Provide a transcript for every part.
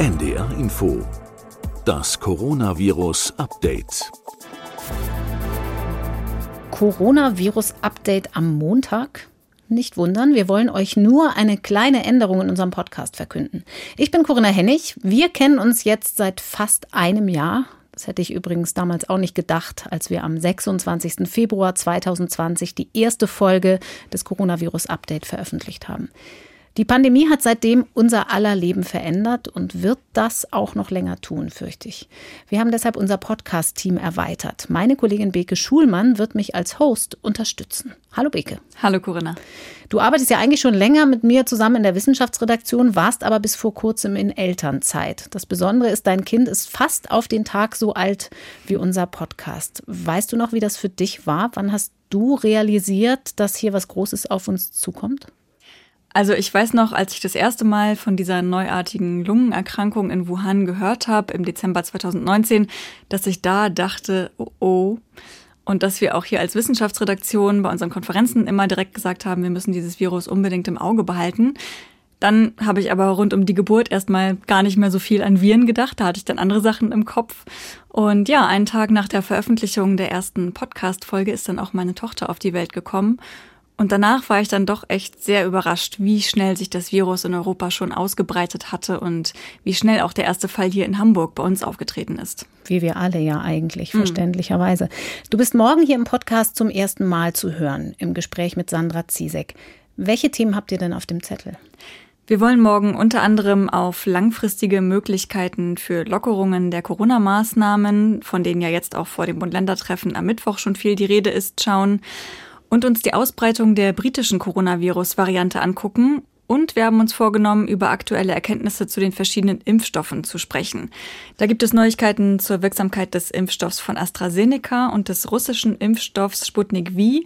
NDR Info. Das Coronavirus Update. Coronavirus Update am Montag? Nicht wundern, wir wollen euch nur eine kleine Änderung in unserem Podcast verkünden. Ich bin Corinna Hennig. Wir kennen uns jetzt seit fast einem Jahr. Das hätte ich übrigens damals auch nicht gedacht, als wir am 26. Februar 2020 die erste Folge des Coronavirus Update veröffentlicht haben. Die Pandemie hat seitdem unser aller Leben verändert und wird das auch noch länger tun, fürchte ich. Wir haben deshalb unser Podcast-Team erweitert. Meine Kollegin Beke Schulmann wird mich als Host unterstützen. Hallo Beke. Hallo Corinna. Du arbeitest ja eigentlich schon länger mit mir zusammen in der Wissenschaftsredaktion, warst aber bis vor kurzem in Elternzeit. Das Besondere ist, dein Kind ist fast auf den Tag so alt wie unser Podcast. Weißt du noch, wie das für dich war? Wann hast du realisiert, dass hier was Großes auf uns zukommt? Also ich weiß noch, als ich das erste Mal von dieser neuartigen Lungenerkrankung in Wuhan gehört habe, im Dezember 2019, dass ich da dachte, oh oh. Und dass wir auch hier als Wissenschaftsredaktion bei unseren Konferenzen immer direkt gesagt haben, wir müssen dieses Virus unbedingt im Auge behalten. Dann habe ich aber rund um die Geburt erstmal gar nicht mehr so viel an Viren gedacht. Da hatte ich dann andere Sachen im Kopf. Und ja, einen Tag nach der Veröffentlichung der ersten Podcast-Folge ist dann auch meine Tochter auf die Welt gekommen. Und danach war ich dann doch echt sehr überrascht, wie schnell sich das Virus in Europa schon ausgebreitet hatte und wie schnell auch der erste Fall hier in Hamburg bei uns aufgetreten ist. Wie wir alle ja eigentlich, hm. verständlicherweise. Du bist morgen hier im Podcast zum ersten Mal zu hören, im Gespräch mit Sandra Ziesek. Welche Themen habt ihr denn auf dem Zettel? Wir wollen morgen unter anderem auf langfristige Möglichkeiten für Lockerungen der Corona-Maßnahmen, von denen ja jetzt auch vor dem Bund-Länder-Treffen am Mittwoch schon viel die Rede ist, schauen und uns die Ausbreitung der britischen Coronavirus-Variante angucken. Und wir haben uns vorgenommen, über aktuelle Erkenntnisse zu den verschiedenen Impfstoffen zu sprechen. Da gibt es Neuigkeiten zur Wirksamkeit des Impfstoffs von AstraZeneca und des russischen Impfstoffs Sputnik V.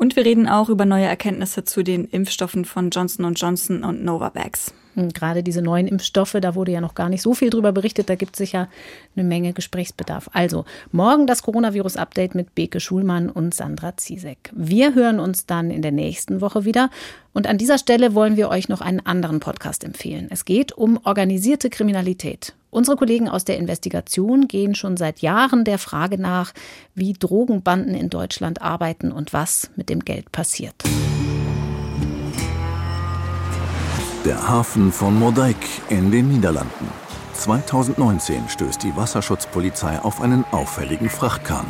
Und wir reden auch über neue Erkenntnisse zu den Impfstoffen von Johnson Johnson und Novavax. Hm, gerade diese neuen Impfstoffe, da wurde ja noch gar nicht so viel drüber berichtet, da gibt es sicher eine Menge Gesprächsbedarf. Also, morgen das Coronavirus-Update mit Beke Schulmann und Sandra Ziesek. Wir hören uns dann in der nächsten Woche wieder. Und an dieser Stelle wollen wir euch noch einen anderen Podcast empfehlen. Es geht um organisierte Kriminalität. Unsere Kollegen aus der Investigation gehen schon seit Jahren der Frage nach, wie Drogenbanden in Deutschland arbeiten und was mit dem Geld passiert. Der Hafen von Moerdijk in den Niederlanden. 2019 stößt die Wasserschutzpolizei auf einen auffälligen Frachtkahn.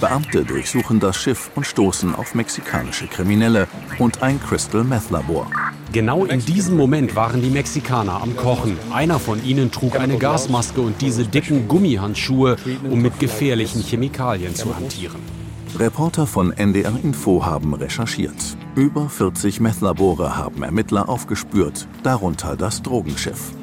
Beamte durchsuchen das Schiff und stoßen auf mexikanische Kriminelle und ein Crystal Meth Labor. Genau in diesem Moment waren die Mexikaner am Kochen. Einer von ihnen trug eine Gasmaske und diese dicken Gummihandschuhe, um mit gefährlichen Chemikalien zu hantieren. Reporter von NDR Info haben recherchiert. Über 40 Methlabore haben Ermittler aufgespürt, darunter das Drogenschiff.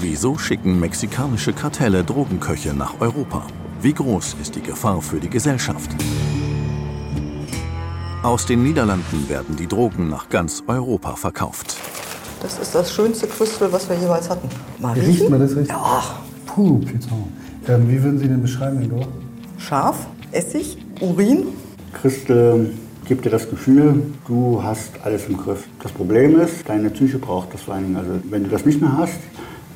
Wieso schicken mexikanische Kartelle Drogenköche nach Europa? Wie groß ist die Gefahr für die Gesellschaft? Aus den Niederlanden werden die Drogen nach ganz Europa verkauft. Das ist das schönste Crystal, was wir jeweils hatten. Mal riecht man das richtig? Ja. Puh, Piton. Ähm, wie würden Sie den beschreiben, Ingo? Scharf, Essig, Urin. Christel gibt dir das Gefühl, du hast alles im Griff. Das Problem ist, deine Psyche braucht das vor allen Dingen. Also wenn du das nicht mehr hast,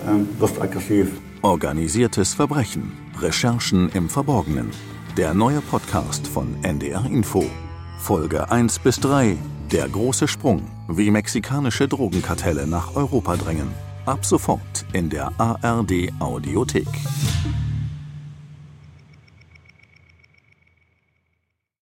ähm, wirst du aggressiv. Organisiertes Verbrechen. Recherchen im Verborgenen. Der neue Podcast von NDR Info. Folge 1 bis 3. Der große Sprung. Wie mexikanische Drogenkartelle nach Europa drängen. Ab sofort in der ARD Audiothek.